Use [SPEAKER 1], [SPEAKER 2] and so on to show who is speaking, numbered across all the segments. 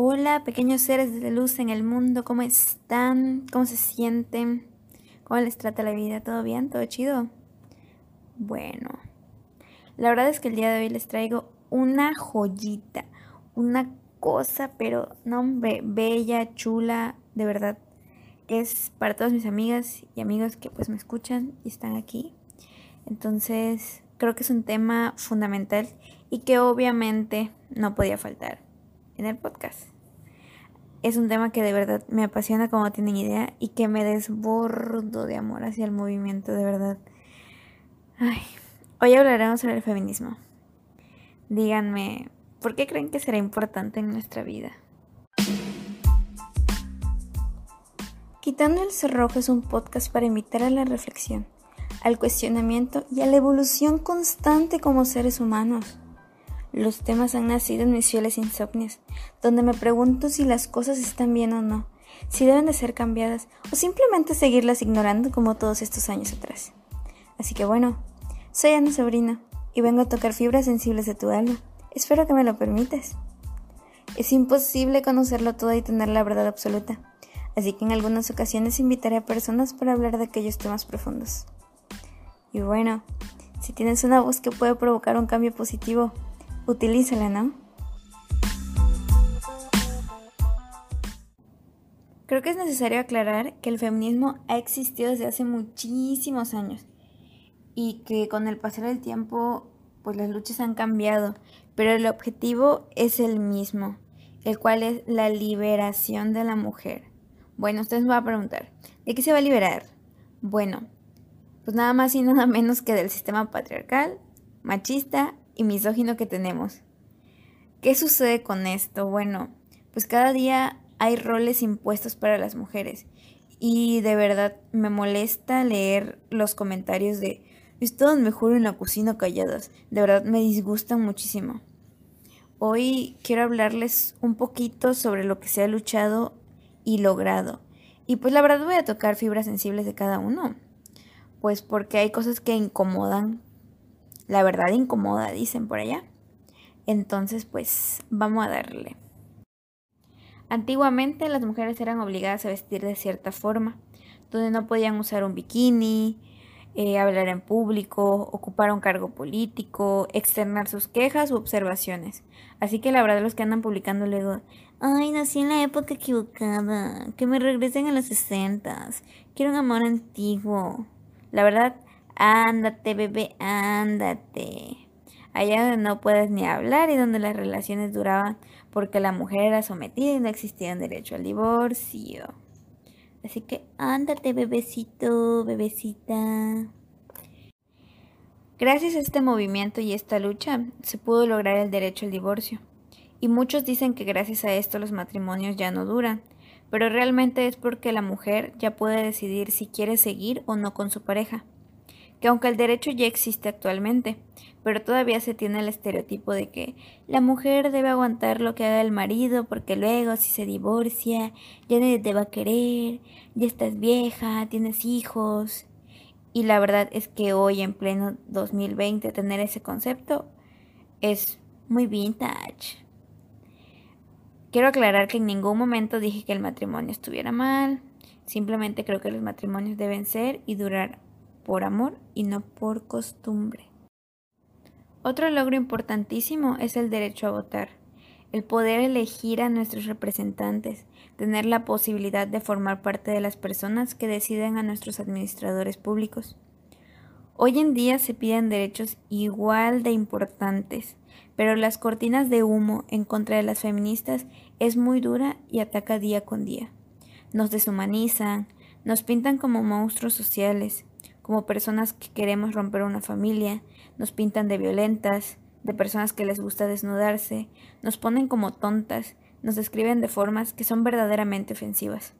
[SPEAKER 1] Hola, pequeños seres de luz en el mundo, ¿cómo están? ¿Cómo se sienten? ¿Cómo les trata la vida? ¿Todo bien? ¿Todo chido? Bueno, la verdad es que el día de hoy les traigo una joyita, una cosa, pero no hombre, bella, chula, de verdad. Es para todas mis amigas y amigos que pues me escuchan y están aquí. Entonces, creo que es un tema fundamental y que obviamente no podía faltar en el podcast. Es un tema que de verdad me apasiona como tienen idea y que me desbordo de amor hacia el movimiento, de verdad. Ay, hoy hablaremos sobre el feminismo. Díganme, ¿por qué creen que será importante en nuestra vida? Quitando el cerrojo es un podcast para invitar a la reflexión, al cuestionamiento y a la evolución constante como seres humanos. Los temas han nacido en mis fieles insomnios, donde me pregunto si las cosas están bien o no, si deben de ser cambiadas o simplemente seguirlas ignorando como todos estos años atrás. Así que bueno, soy Ana Sobrino y vengo a tocar fibras sensibles de tu alma. Espero que me lo permitas. Es imposible conocerlo todo y tener la verdad absoluta, así que en algunas ocasiones invitaré a personas para hablar de aquellos temas profundos. Y bueno, si tienes una voz que puede provocar un cambio positivo, utilízala, ¿no? Creo que es necesario aclarar que el feminismo ha existido desde hace muchísimos años y que con el pasar del tiempo pues las luchas han cambiado, pero el objetivo es el mismo, el cual es la liberación de la mujer. Bueno, ustedes me van a preguntar, ¿de qué se va a liberar? Bueno, pues nada más y nada menos que del sistema patriarcal, machista y misógino que tenemos. ¿Qué sucede con esto? Bueno, pues cada día hay roles impuestos para las mujeres y de verdad me molesta leer los comentarios de estaban mejor en la cocina calladas. De verdad me disgustan muchísimo. Hoy quiero hablarles un poquito sobre lo que se ha luchado y logrado. Y pues la verdad voy a tocar fibras sensibles de cada uno. Pues porque hay cosas que incomodan la verdad incomoda, dicen por allá. Entonces, pues vamos a darle. Antiguamente las mujeres eran obligadas a vestir de cierta forma, donde no podían usar un bikini, eh, hablar en público, ocupar un cargo político, externar sus quejas u observaciones. Así que la verdad los que andan publicando luego, ay, nací en la época equivocada, que me regresen a los sesentas, quiero un amor antiguo. La verdad, Ándate, bebé, ándate. Allá donde no puedes ni hablar y donde las relaciones duraban porque la mujer era sometida y no existía derecho al divorcio. Así que ándate, bebecito, bebecita. Gracias a este movimiento y esta lucha se pudo lograr el derecho al divorcio. Y muchos dicen que gracias a esto los matrimonios ya no duran, pero realmente es porque la mujer ya puede decidir si quiere seguir o no con su pareja que aunque el derecho ya existe actualmente, pero todavía se tiene el estereotipo de que la mujer debe aguantar lo que haga el marido porque luego si se divorcia ya nadie te va a querer, ya estás vieja, tienes hijos. Y la verdad es que hoy en pleno 2020 tener ese concepto es muy vintage. Quiero aclarar que en ningún momento dije que el matrimonio estuviera mal, simplemente creo que los matrimonios deben ser y durar por amor y no por costumbre. Otro logro importantísimo es el derecho a votar, el poder elegir a nuestros representantes, tener la posibilidad de formar parte de las personas que deciden a nuestros administradores públicos. Hoy en día se piden derechos igual de importantes, pero las cortinas de humo en contra de las feministas es muy dura y ataca día con día. Nos deshumanizan, nos pintan como monstruos sociales, como personas que queremos romper una familia, nos pintan de violentas, de personas que les gusta desnudarse, nos ponen como tontas, nos describen de formas que son verdaderamente ofensivas.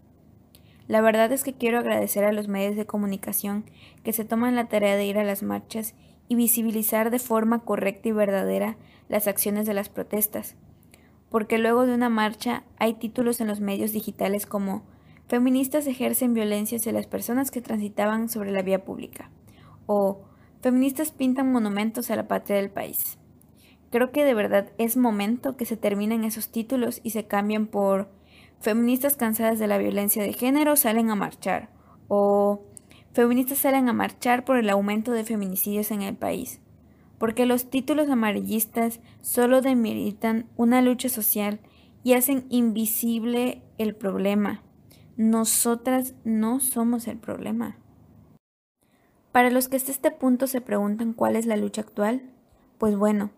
[SPEAKER 1] La verdad es que quiero agradecer a los medios de comunicación que se toman la tarea de ir a las marchas y visibilizar de forma correcta y verdadera las acciones de las protestas, porque luego de una marcha hay títulos en los medios digitales como Feministas ejercen violencia hacia las personas que transitaban sobre la vía pública. O feministas pintan monumentos a la patria del país. Creo que de verdad es momento que se terminen esos títulos y se cambien por feministas cansadas de la violencia de género salen a marchar o feministas salen a marchar por el aumento de feminicidios en el país. Porque los títulos amarillistas solo demeritan una lucha social y hacen invisible el problema. Nosotras no somos el problema. Para los que hasta este punto se preguntan cuál es la lucha actual, pues bueno,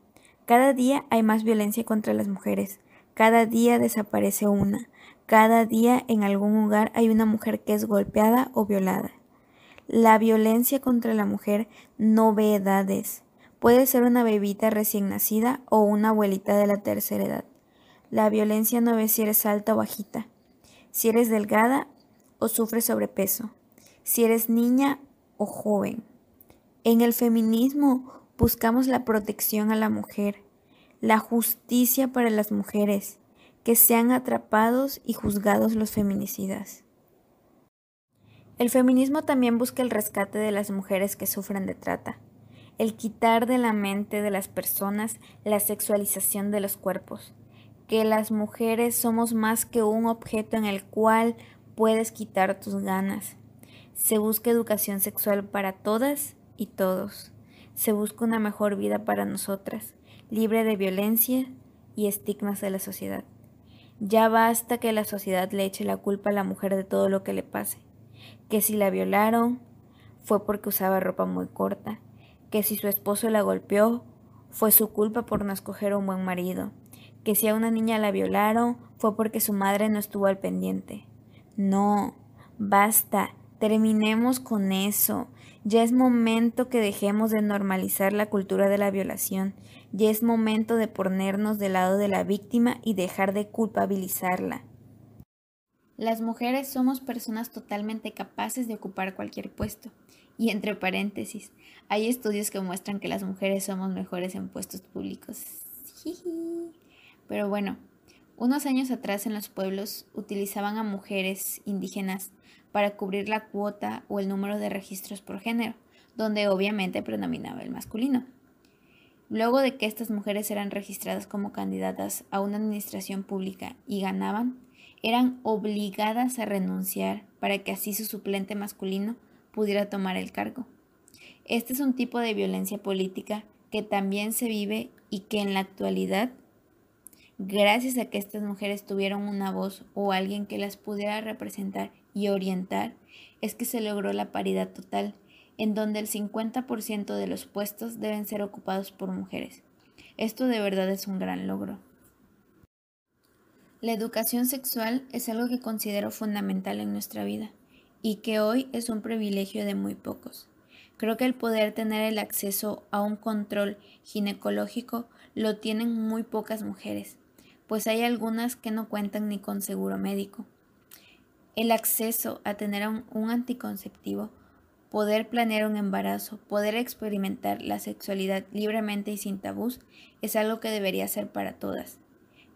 [SPEAKER 1] cada día hay más violencia contra las mujeres, cada día desaparece una, cada día en algún lugar hay una mujer que es golpeada o violada. La violencia contra la mujer no ve edades. Puede ser una bebita recién nacida o una abuelita de la tercera edad. La violencia no ve si eres alta o bajita, si eres delgada o sufres sobrepeso, si eres niña o joven. En el feminismo buscamos la protección a la mujer, la justicia para las mujeres, que sean atrapados y juzgados los feminicidas. El feminismo también busca el rescate de las mujeres que sufren de trata, el quitar de la mente de las personas la sexualización de los cuerpos, que las mujeres somos más que un objeto en el cual puedes quitar tus ganas. Se busca educación sexual para todas y todos se busca una mejor vida para nosotras, libre de violencia y estigmas de la sociedad. Ya basta que la sociedad le eche la culpa a la mujer de todo lo que le pase, que si la violaron fue porque usaba ropa muy corta, que si su esposo la golpeó fue su culpa por no escoger un buen marido, que si a una niña la violaron fue porque su madre no estuvo al pendiente. No, basta, terminemos con eso. Ya es momento que dejemos de normalizar la cultura de la violación. Ya es momento de ponernos del lado de la víctima y dejar de culpabilizarla. Las mujeres somos personas totalmente capaces de ocupar cualquier puesto. Y entre paréntesis, hay estudios que muestran que las mujeres somos mejores en puestos públicos. Pero bueno, unos años atrás en los pueblos utilizaban a mujeres indígenas para cubrir la cuota o el número de registros por género, donde obviamente predominaba el masculino. Luego de que estas mujeres eran registradas como candidatas a una administración pública y ganaban, eran obligadas a renunciar para que así su suplente masculino pudiera tomar el cargo. Este es un tipo de violencia política que también se vive y que en la actualidad, gracias a que estas mujeres tuvieron una voz o alguien que las pudiera representar y orientar es que se logró la paridad total, en donde el 50% de los puestos deben ser ocupados por mujeres. Esto de verdad es un gran logro. La educación sexual es algo que considero fundamental en nuestra vida y que hoy es un privilegio de muy pocos. Creo que el poder tener el acceso a un control ginecológico lo tienen muy pocas mujeres, pues hay algunas que no cuentan ni con seguro médico el acceso a tener un, anticonceptivo, poder planear un embarazo, poder experimentar la sexualidad libremente y sin tabús es algo que debería ser para todas.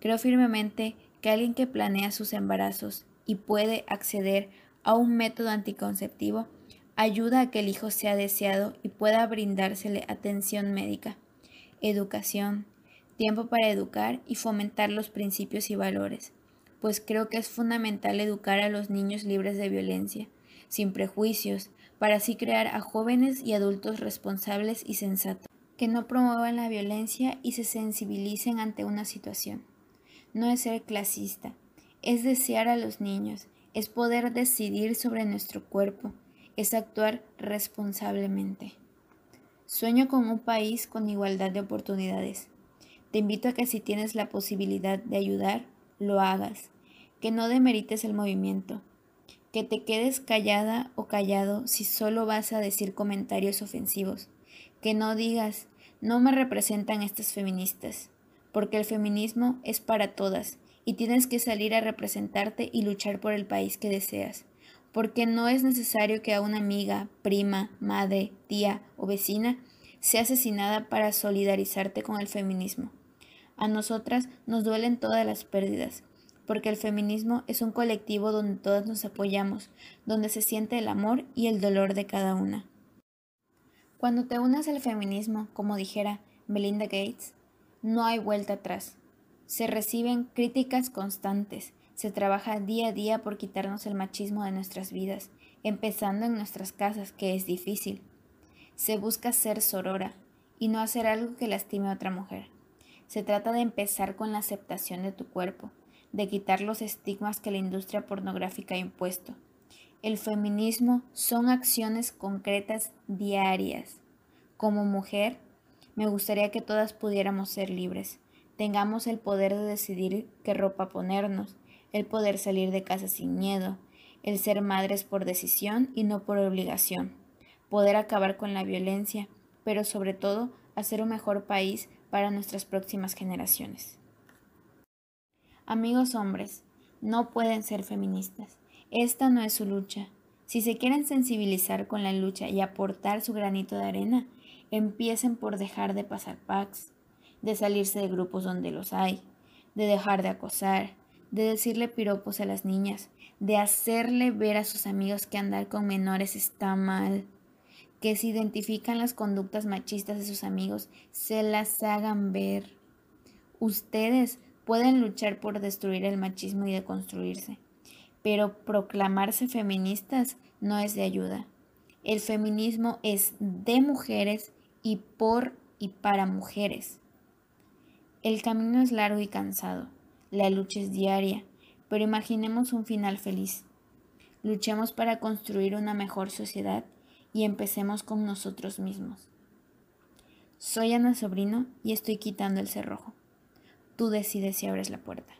[SPEAKER 1] Creo firmemente que alguien que planea sus embarazos y puede acceder a un método anticonceptivo ayuda a que el hijo sea deseado y pueda brindársele atención médica, educación, tiempo para educar y fomentar los principios y valores pues creo que es fundamental educar a los niños libres de violencia, sin prejuicios, para así crear a jóvenes y adultos responsables y sensatos, que no promuevan la violencia y se sensibilicen ante una situación. No es ser clasista, es desear a los niños, es poder decidir sobre nuestro cuerpo, es actuar responsablemente. Sueño con un país con igualdad de oportunidades. Te invito a que si tienes la posibilidad de ayudar, lo hagas. Que no demerites el movimiento, que te quedes callada o callado si solo vas a decir comentarios ofensivos, que no digas, no me representan estas feministas, porque el feminismo es para todas y tienes que salir a representarte y luchar por el país que deseas, porque no es necesario que a una amiga, prima, madre, tía o vecina sea asesinada para solidarizarte con el feminismo. A nosotras nos duelen todas las pérdidas, porque el feminismo es un colectivo donde todas nos apoyamos, donde se siente el amor y el dolor de cada una. Cuando te unas al feminismo, como dijera Melinda Gates, no hay vuelta atrás. Se reciben críticas constantes, se trabaja día a día por quitarnos el machismo de nuestras vidas, empezando en nuestras casas, que es difícil. Se busca ser sorora y no hacer algo que lastime a otra mujer. Se trata de empezar con la aceptación de tu cuerpo, de quitar los estigmas que la industria pornográfica ha impuesto. El feminismo son acciones concretas diarias. Como mujer, me gustaría que todas pudiéramos ser libres, tengamos el poder de decidir qué ropa ponernos, el poder salir de casa sin miedo, el ser madres por decisión y no por obligación, poder acabar con la violencia, pero sobre todo hacer un mejor país para nuestras próximas generaciones. Amigos hombres, no pueden ser feministas. Esta no es su lucha. Si se quieren sensibilizar con la lucha y aportar su granito de arena, empiecen por dejar de pasar packs, de salirse de grupos donde los hay, de dejar de acosar, de decirle piropos a las niñas, de hacerle ver a sus amigos que andar con menores está mal, que si identifican las conductas machistas de sus amigos, se las hagan ver. Ustedes pueden luchar por destruir el machismo y deconstruirse, pero proclamarse feministas no es de ayuda. El feminismo es de mujeres y por y para mujeres. El camino es largo y cansado, la lucha es diaria, pero imaginemos un final feliz. Luchemos para construir una mejor sociedad y empecemos con nosotros mismos. Soy Ana Sobrino y estoy quitando el cerrojo. Tú decides si abres la puerta.